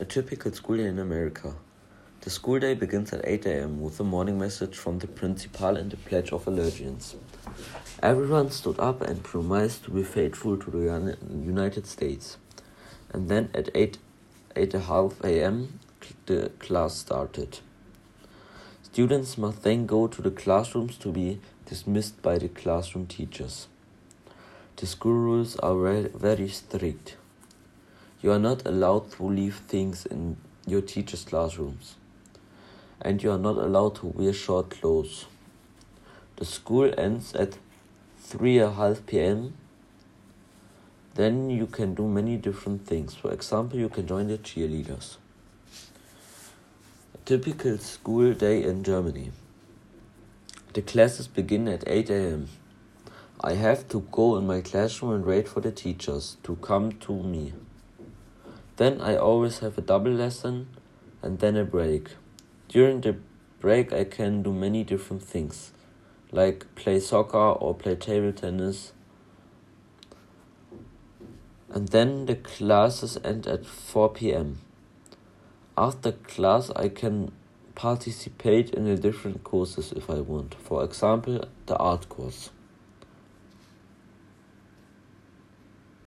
A typical school day in America. The school day begins at 8 a.m. with a morning message from the principal and a pledge of allegiance. Everyone stood up and promised to be faithful to the United States. And then at 8 8:30 a.m. the class started. Students must then go to the classrooms to be dismissed by the classroom teachers. The school rules are very strict. You are not allowed to leave things in your teacher's classrooms. And you are not allowed to wear short clothes. The school ends at 3.30 pm. Then you can do many different things. For example, you can join the cheerleaders. A typical school day in Germany. The classes begin at 8 am. I have to go in my classroom and wait for the teachers to come to me. Then I always have a double lesson and then a break. During the break, I can do many different things, like play soccer or play table tennis. And then the classes end at 4 pm. After class, I can participate in the different courses if I want. For example, the art course.